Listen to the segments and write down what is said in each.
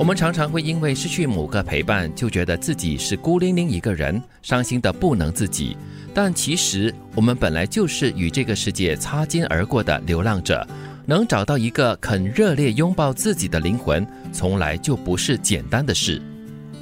我们常常会因为失去某个陪伴，就觉得自己是孤零零一个人，伤心的不能自己。但其实，我们本来就是与这个世界擦肩而过的流浪者。能找到一个肯热烈拥抱自己的灵魂，从来就不是简单的事。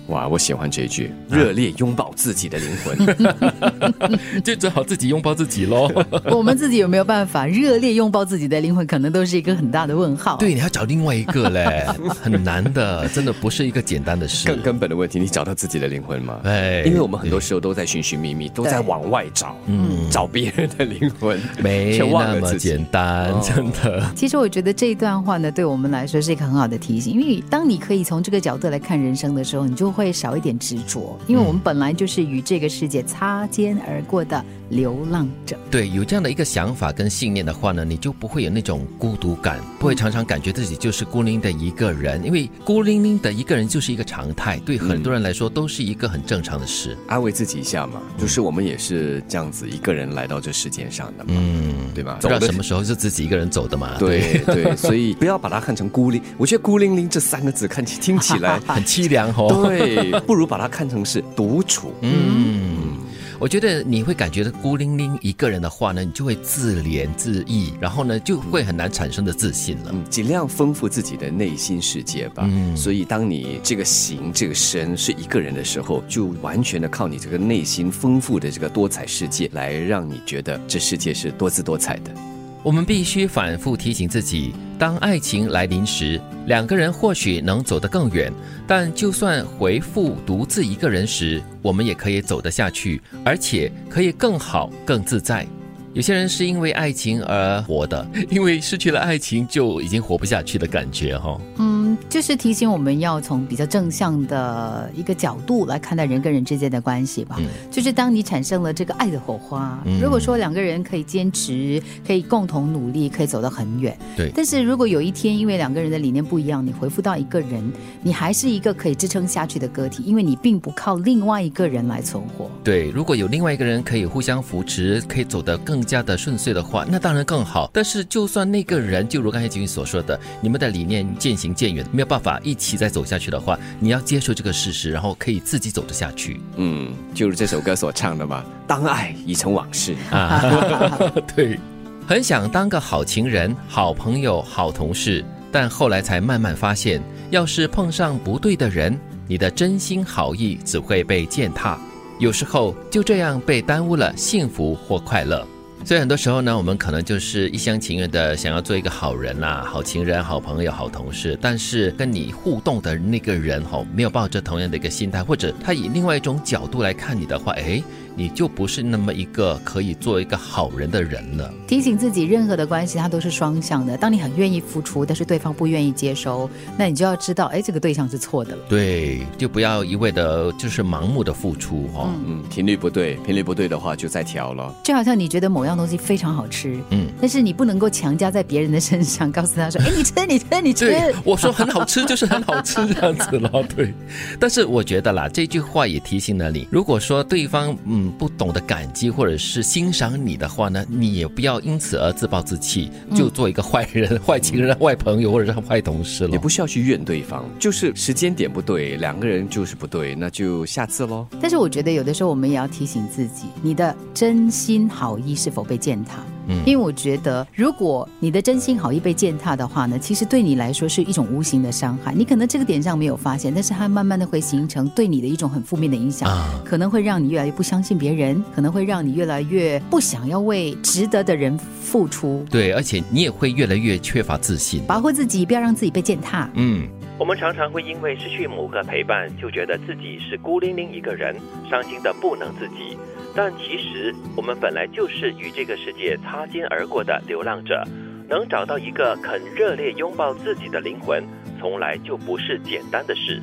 哇，我喜欢这句“热烈拥抱自己的灵魂”，就只好自己拥抱自己喽。我们自己有没有办法热烈拥抱自己的灵魂，可能都是一个很大的问号。对，你要找另外一个嘞，很难的，真的不是一个简单的事。更根本的问题，你找到自己的灵魂吗？哎，因为我们很多时候都在寻寻觅觅，都在往外找，嗯，找别人的灵魂，没那么简单，真的。其实我觉得这一段话呢，对我们来说是一个很好的提醒，因为当你可以从这个角度来看人生的时候，你就。会少一点执着，因为我们本来就是与这个世界擦肩而过的流浪者。对，有这样的一个想法跟信念的话呢，你就不会有那种孤独感，不会常常感觉自己就是孤零零的一个人。因为孤零零的一个人就是一个常态，对很多人来说都是一个很正常的事。安慰自己一下嘛，就是我们也是这样子一个人来到这世界上的嘛，嗯，对吧？不知道什么时候是自己一个人走的嘛？对对，所以不要把它看成孤零。我觉得“孤零零”这三个字看起听起来 很凄凉哦。对。不如把它看成是独处。嗯，我觉得你会感觉到孤零零一个人的话呢，你就会自怜自艾，然后呢就会很难产生的自信了。嗯，尽量丰富自己的内心世界吧。嗯，所以当你这个形这个身是一个人的时候，就完全的靠你这个内心丰富的这个多彩世界来让你觉得这世界是多姿多彩的。我们必须反复提醒自己，当爱情来临时，两个人或许能走得更远，但就算回复独自一个人时，我们也可以走得下去，而且可以更好、更自在。有些人是因为爱情而活的，因为失去了爱情就已经活不下去的感觉，哈。嗯，就是提醒我们要从比较正向的一个角度来看待人跟人之间的关系吧。就是当你产生了这个爱的火花，如果说两个人可以坚持，可以共同努力，可以走得很远。对。但是如果有一天因为两个人的理念不一样，你回复到一个人，你还是一个可以支撑下去的个体，因为你并不靠另外一个人来存活。对，如果有另外一个人可以互相扶持，可以走得更。加的顺遂的话，那当然更好。但是，就算那个人，就如刚才金云所说的，你们的理念渐行渐远，没有办法一起再走下去的话，你要接受这个事实，然后可以自己走得下去。嗯，就是这首歌所唱的嘛，“当爱已成往事”啊，对，很想当个好情人、好朋友、好同事，但后来才慢慢发现，要是碰上不对的人，你的真心好意只会被践踏，有时候就这样被耽误了幸福或快乐。所以很多时候呢，我们可能就是一厢情愿的想要做一个好人啦、好情人、好朋友、好同事，但是跟你互动的那个人哈，没有抱着同样的一个心态，或者他以另外一种角度来看你的话，哎。你就不是那么一个可以做一个好人的人了。提醒自己，任何的关系它都是双向的。当你很愿意付出，但是对方不愿意接收，那你就要知道，哎，这个对象是错的了。对，就不要一味的，就是盲目的付出哈。嗯，频率不对，频率不对的话，就再调了。就好像你觉得某样东西非常好吃，嗯，但是你不能够强加在别人的身上，告诉他说，哎，你吃，你吃，你吃。我说很好吃，就是很好吃这样子了。对，但是我觉得啦，这句话也提醒了你，如果说对方，嗯。不懂得感激或者是欣赏你的话呢，你也不要因此而自暴自弃，就做一个坏人、坏情人、坏朋友或者是坏同事了。也不需要去怨对方，就是时间点不对，两个人就是不对，那就下次喽。但是我觉得有的时候我们也要提醒自己，你的真心好意是否被践踏？因为我觉得，如果你的真心好意被践踏的话呢，其实对你来说是一种无形的伤害。你可能这个点上没有发现，但是它慢慢的会形成对你的一种很负面的影响，可能会让你越来越不相信别人，可能会让你越来越不想要为值得的人付出。对，而且你也会越来越缺乏自信。保护自己，不要让自己被践踏。嗯，我们常常会因为失去某个陪伴，就觉得自己是孤零零一个人，伤心的不能自己。但其实，我们本来就是与这个世界擦肩而过的流浪者。能找到一个肯热烈拥抱自己的灵魂，从来就不是简单的事。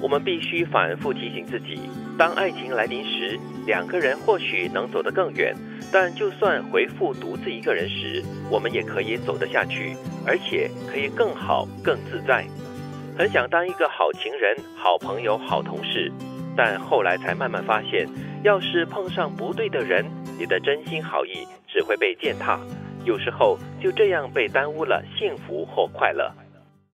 我们必须反复提醒自己：当爱情来临时，两个人或许能走得更远；但就算回复独自一个人时，我们也可以走得下去，而且可以更好、更自在。很想当一个好情人、好朋友、好同事，但后来才慢慢发现。要是碰上不对的人，你的真心好意只会被践踏，有时候就这样被耽误了幸福或快乐。